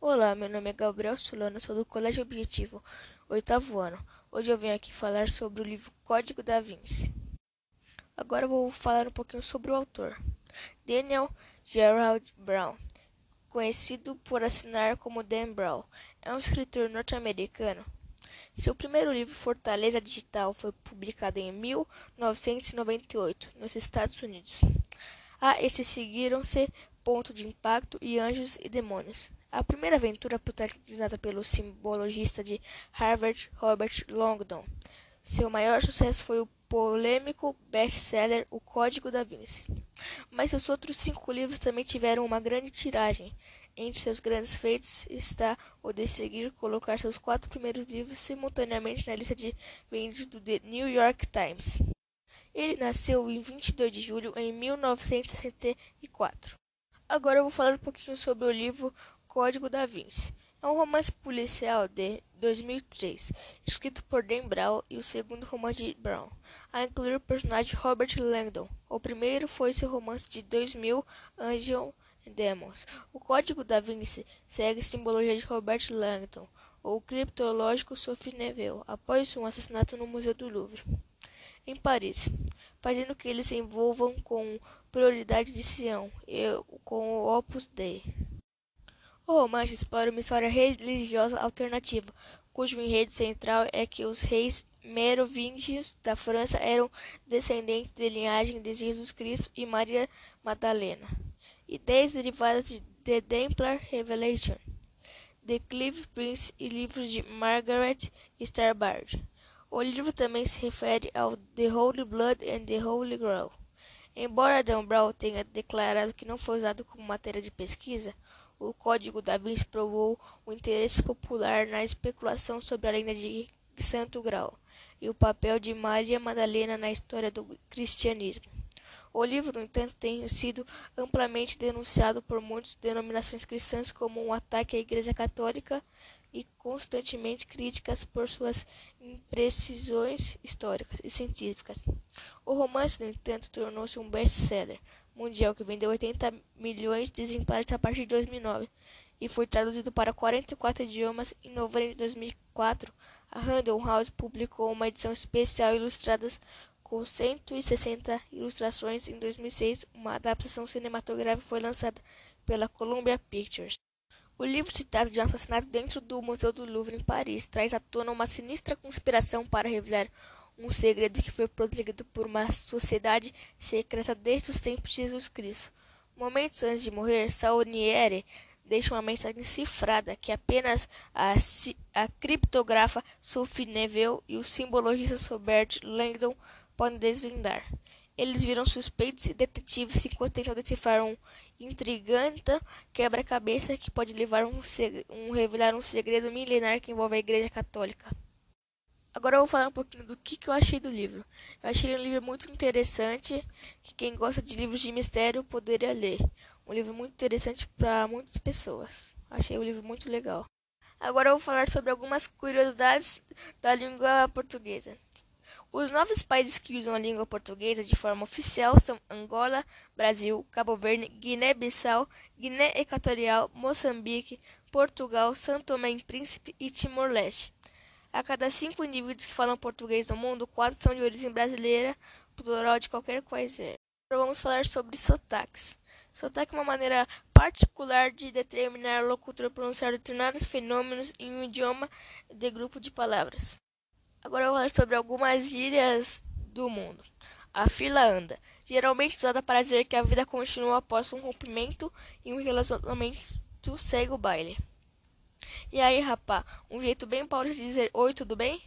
Olá, meu nome é Gabriel Solano, sou do Colégio Objetivo, oitavo ano. Hoje eu venho aqui falar sobre o livro Código da Vinci. Agora vou falar um pouquinho sobre o autor. Daniel Gerald Brown, conhecido por assinar como Dan Brown, é um escritor norte-americano. Seu primeiro livro, Fortaleza Digital, foi publicado em 1998, nos Estados Unidos. A esse seguiram-se Ponto de Impacto e Anjos e Demônios. A primeira aventura protagonizada pelo simbologista de Harvard, Robert Longdon. Seu maior sucesso foi o polêmico best-seller O Código da Vinci. Mas seus outros cinco livros também tiveram uma grande tiragem. Entre seus grandes feitos está o de seguir colocar seus quatro primeiros livros simultaneamente na lista de vendas do The New York Times. Ele nasceu em 22 de julho de 1964. Agora eu vou falar um pouquinho sobre o livro Código da Vinci. É um romance policial de 2003, escrito por Dan Brown e o segundo romance de Brown, a incluir o personagem Robert Langdon. O primeiro foi seu romance de 2000, Angel Demons. O Código da Vinci segue a simbologia de Robert Langdon, o criptológico Sophie Neville, após um assassinato no Museu do Louvre, em Paris fazendo que eles se envolvam com prioridade de Sião e com o Opus Dei. O romance explora uma história religiosa alternativa, cujo enredo central é que os reis merovingios da França eram descendentes de linhagem de Jesus Cristo e Maria Madalena, ideias derivadas de The Templar Revelation, The Clive Prince e livros de Margaret Starbard. O livro também se refere ao The Holy Blood and the Holy Grail. Embora Dan Brown tenha declarado que não foi usado como matéria de pesquisa, o Código da Vinci provou o interesse popular na especulação sobre a lenda de Santo Graal e o papel de Maria Madalena na história do cristianismo. O livro, no entanto, tem sido amplamente denunciado por muitas denominações cristãs como um ataque à Igreja Católica e constantemente críticas por suas imprecisões históricas e científicas. O romance, no entanto, tornou-se um best-seller mundial que vendeu 80 milhões de exemplares a partir de 2009 e foi traduzido para 44 idiomas em novembro de 2004. A Random House publicou uma edição especial ilustrada com 160 ilustrações. Em 2006, uma adaptação cinematográfica foi lançada pela Columbia Pictures. O livro citado de um assassinato dentro do Museu do Louvre em Paris traz à tona uma sinistra conspiração para revelar um segredo que foi protegido por uma sociedade secreta desde os tempos de Jesus Cristo. Momentos antes de morrer, Saunieri deixa uma mensagem cifrada que apenas a, a criptografa Sophie Neville e o simbologista Robert Langdon podem desvendar. Eles viram suspeitos e detetives enquanto tentam decifrar um intrigante quebra-cabeça que pode levar um, um revelar um segredo milenar que envolve a Igreja Católica. Agora eu vou falar um pouquinho do que, que eu achei do livro. Eu achei um livro muito interessante, que quem gosta de livros de mistério poderia ler. Um livro muito interessante para muitas pessoas. Achei o livro muito legal. Agora eu vou falar sobre algumas curiosidades da língua portuguesa. Os novos países que usam a língua portuguesa de forma oficial são Angola, Brasil, Cabo Verde, Guiné-Bissau, Guiné Equatorial, Moçambique, Portugal, São Tomé e Príncipe e Timor-Leste. A cada cinco indivíduos que falam português no mundo, quatro são de origem brasileira, plural de qualquer quaisquer. Agora vamos falar sobre sotaques. Sotaque é uma maneira particular de determinar o locutor pronunciar determinados fenômenos em um idioma de grupo de palavras. Agora eu vou falar sobre algumas gírias do mundo. A fila anda, geralmente usada para dizer que a vida continua após um rompimento e um relacionamento segue o baile. E aí, rapá, um jeito bem paulista de dizer oi, tudo bem?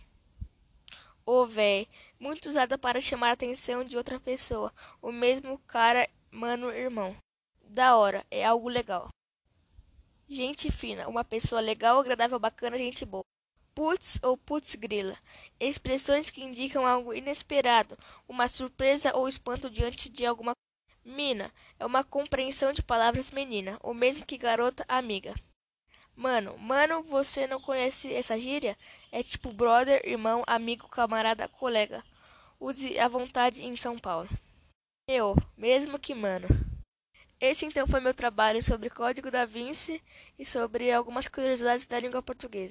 Ô, véi, muito usada para chamar a atenção de outra pessoa. O mesmo cara, mano, irmão. Da hora, é algo legal. Gente fina, uma pessoa legal, agradável, bacana, gente boa. Putz ou putz grila, expressões que indicam algo inesperado, uma surpresa ou espanto diante de alguma Mina é uma compreensão de palavras menina, o mesmo que garota amiga. Mano, mano, você não conhece essa gíria? É tipo brother, irmão, amigo, camarada, colega. Use à vontade em São Paulo. Eu, mesmo que mano. Esse então foi meu trabalho sobre Código da Vinci e sobre algumas curiosidades da língua portuguesa.